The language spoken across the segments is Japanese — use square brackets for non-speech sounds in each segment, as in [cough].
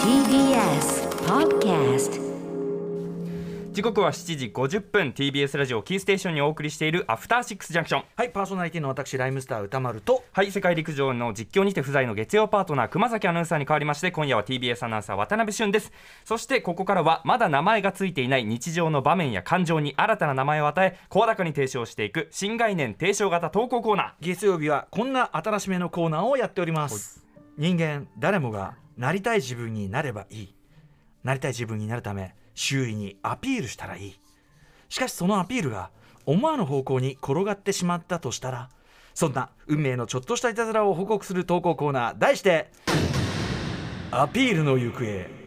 TBS Podcast 時刻は7時50分。TBS ラジオキーステーションにお送りしているアフターシックスジャンクションはいパーソナリティの私ライムスター歌丸と。はい世界陸上の実況にて不在の月曜パートナー熊崎アナウンサーに代わりまして今夜は TBS アナウンサー渡辺俊です。そしてここからはまだ名前がついていない日常の場面や感情に新たな名前を与え声高に提唱していく新概念提唱型投稿コーナー。月曜日はこんな新しめのコーナーをやっております人間誰もがなりたい自分になればいい。なりたい自分になるため周囲にアピールしたらいい。しかしそのアピールが思わぬ方向に転がってしまったとしたらそんな運命のちょっとしたいたずらを報告する投稿コーナー題してアピールの行方。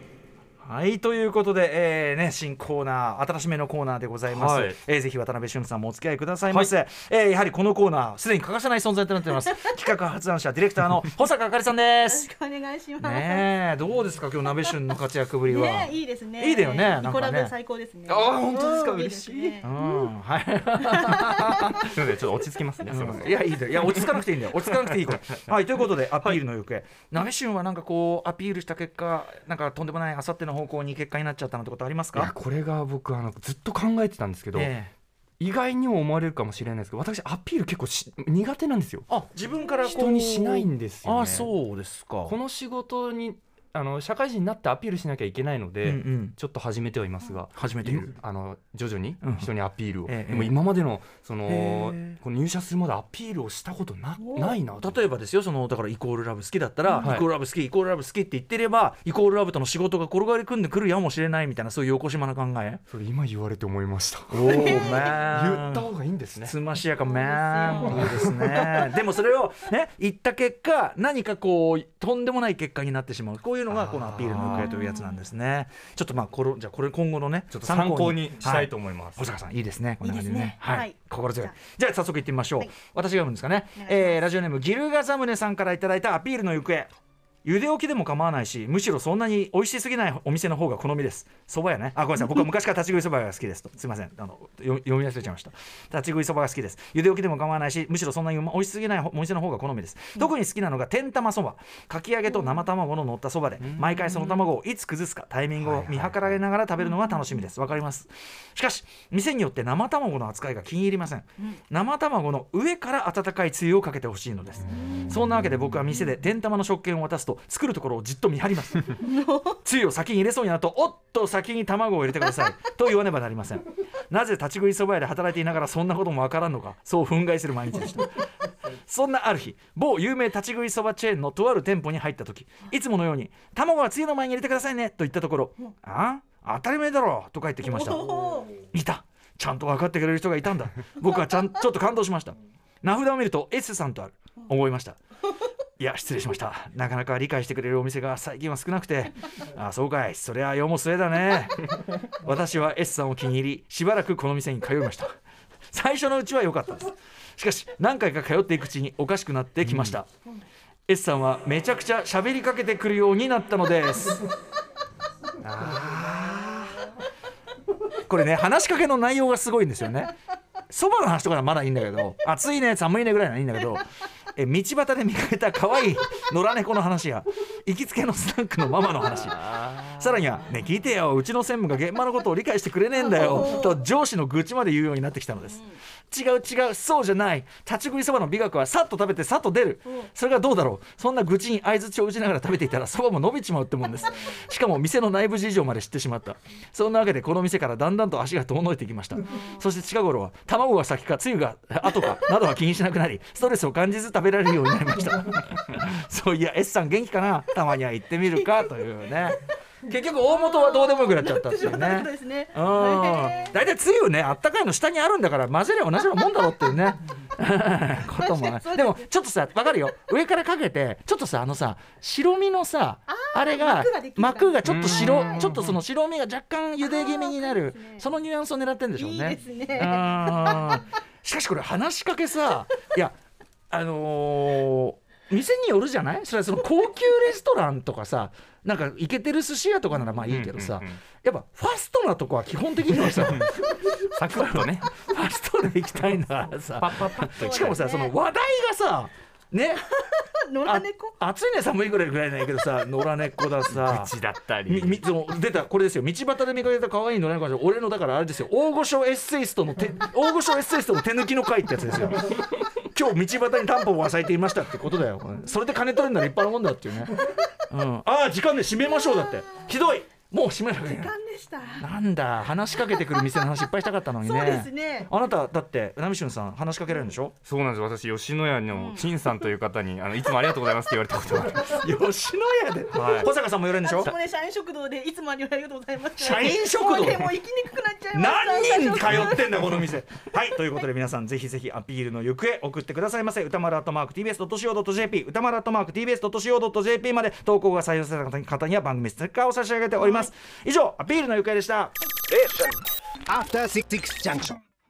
はいということで、えーね、新コーナー新しめのコーナーでございます、はい。えーぜひ渡辺俊さんもお付き合いくださいませ、えーやはりこのコーナーすでに欠かせない存在となっております。企画発案者ディレクターの保坂あかりさんです。よろしくお願いします。ねえどうですか今日鍋俊の活躍ぶりは、[laughs] ねいいですね。いいだよねなんかね。ニコラブ最高ですね。あー本当ですかうん嬉しい。ですね。うんはい。すみませんちょっと落ち着きますね。すみません。いやいいんだよいや落ち着かなくていいんだよ。落ち着かなくていいからはいということでアピールの行方、鍋俊はなんかこうアピールした結果なんかとんでもないあさっての方向に結果になっちゃったなんてことありますいやかこれが僕あのずっと考えてたんですけど、ええ。意外にも思われるかもしれないですけど私アピール結構し苦手なんですよ。あ自分から人にしないんですよね。あそうですか。この仕事にあの社会人になってアピールしなきゃいけないので、うんうん。ちょっと始めてはいますが、始めている。あの徐々にうん。人にアピールを、ええ。でも今までのそのこの入社するまでアピールをしたことなないなと。例えばですよそのだからイコールラブ好きだったら、はい。イコールラブ好きイコールラブ好きって言ってればイコールラブとの仕事が転がり組んでくるやもしれないみたいなそういう横島な考え。それ今言われて思いました。[laughs] おお言言った方がいいんですね。つましやかマン。いいですね。でもそれをね言った結果何かこうとんでもない結果になってしまう。こういうのがこのアピールの行方というやつなんですね。ちょっとまあこれじゃあこれ今後のねちょっと参考にしたいと思思います、保坂さんいいですねこんな感じでね。いいですね。はい、はい。心強い。じゃあ。早速いってみましょう、はい。私が読むんですかね。えーラジオネームギルガザムネさんからいただいたアピールの行方茹で置きでも構わないしむしろそんなに美味しすぎないお店の方が好みです。蕎麦屋ね。あごめんなさい。僕は昔から立ち食い蕎麦が好きですと。すいません。あのよ読み忘れちゃいました。立ち食い蕎麦が好きです。茹で置きでも構わないしむしろそんなに美味しすぎないお店の方が好みです、特に好きなのが天玉蕎麦。かき揚げと生卵の乗った蕎麦で毎回その卵をいつ崩すかタイミングを見計らいながら食べるのが楽しみです。わかります。しかし店によって生卵の扱いが気に入りません。生卵の上から温かいつゆをかけてほしいのです。そんなわけで僕は店で天玉の食券を渡すと作るところをじっと見張ります。[laughs] つゆを先に入れそうになるとおっと先に卵を入れてください。と言わねばなりません。なぜ立ち食いそば屋で働いていながらそんなこともわからんのか。そう憤慨する毎日でした。そんなある日某有名立ち食いそばチェーンのとある店舗に入った時いつものように「卵はつゆの前に入れてくださいね」と言ったところ「あ？当たり前だろ」とか言ってきました。いた。ちゃんと分かってくれる人がいたんだ。僕はちゃんちょっと感動しました。名札を見ると S さんとある。思いました [laughs] いや失礼しました。なかなか理解してくれるお店が最近は少なくて。あそうかい。そりゃ世も末だね。私は S さんを気に入りしばらくこの店に通いました。最初のうちは良かったです。しかし何回か通っていくうちにおかしくなってきました、S さんはめちゃくちゃ喋りかけてくるようになったのです。これね話しかけの内容がすごいんですよね。そばの話とかならまだいいんだけど暑いね寒いねぐらいならいいんだけどえ道端で見かけた可愛い野良猫の話や。行きつけのスナックのママの話さらには「ね聞いてようちの専務が現場のことを理解してくれねえんだよ」[laughs] と上司の愚痴まで言うようになってきたのです、違う違うそうじゃない。立ち食いそばの美学はさっと食べてさっと出る。それがどうだろう。そんな愚痴に相づちを打ちながら食べていたらそばも伸びちまうってもんです。[laughs] しかも店の内部事情まで知ってしまった。そんなわけでこの店からだんだんと足が遠のいてきました。そして近頃は卵が先かつゆが後かなどは気にしなくなりストレスを感じず食べられるようになりました。[laughs] そういや S さん元気かな？たまには行ってみるか？というね結局大元はどうでもよくなっちゃったっていうね。大体つゆねあったかいの下にあるんだから混ぜれば同じようなもんだろうっていうね。[laughs] こともね。でもちょっとさわかるよ。上からかけてちょっとさあのさ白身のさあれが膜がちょっと白うん。ちょっとその白身が若干茹で気味になるそのニュアンスを狙ってるんでしょうね。いいね。うん。しかしこれ話しかけさいやあのー店によるじゃない？それはその高級レストランとかさなんかイケてる寿司屋とかならまあいいけどさ、うんうんうんやっぱファストなとこは基本的にはさサクッとね。ファストで行きたいんだからさパッパッパッとしかもさその話題がさねあ [laughs] 野良猫？暑いね寒いぐらいぐらいないけどさ [laughs] 野良猫ださ口だったみり。みその出たこれですよ。道端で見かけた可愛い野良猫じゃ俺のだからあれですよ。大御所エッセイストの手大御所エッセイストの手抜きの会ってやつですよ今日道端にタンポポが咲いていましたってことだよ。それで金取るなら立派なもんだっていうね、うん、ああ時間で締めましょうだって。ひどい。もう閉めなきゃいない。間でした。なんだ話しかけてくる店の話いっぱいしたかったのにね。そうですね。あなただってナミシュンさん話しかけられるんでしょ？そうなんです。私吉野家の金さんという方にあのいつもありがとうございますって言われたことがあります [laughs] 吉野家で、はい。保坂さんも言われるんでしょ？私もね社員食堂でいつもありがとうございます。社員食堂？もうねもう行きにくくなっちゃいました。何人通ってんだこの店？はいということで皆さんぜひぜひアピールの行方送ってくださいませ。歌丸アットマーク TBS.CO.JP 歌丸アットマーク TBS.CO.JP まで投稿が採用された方には番組ステッカーを差し上げております以上アピールの愉快でした。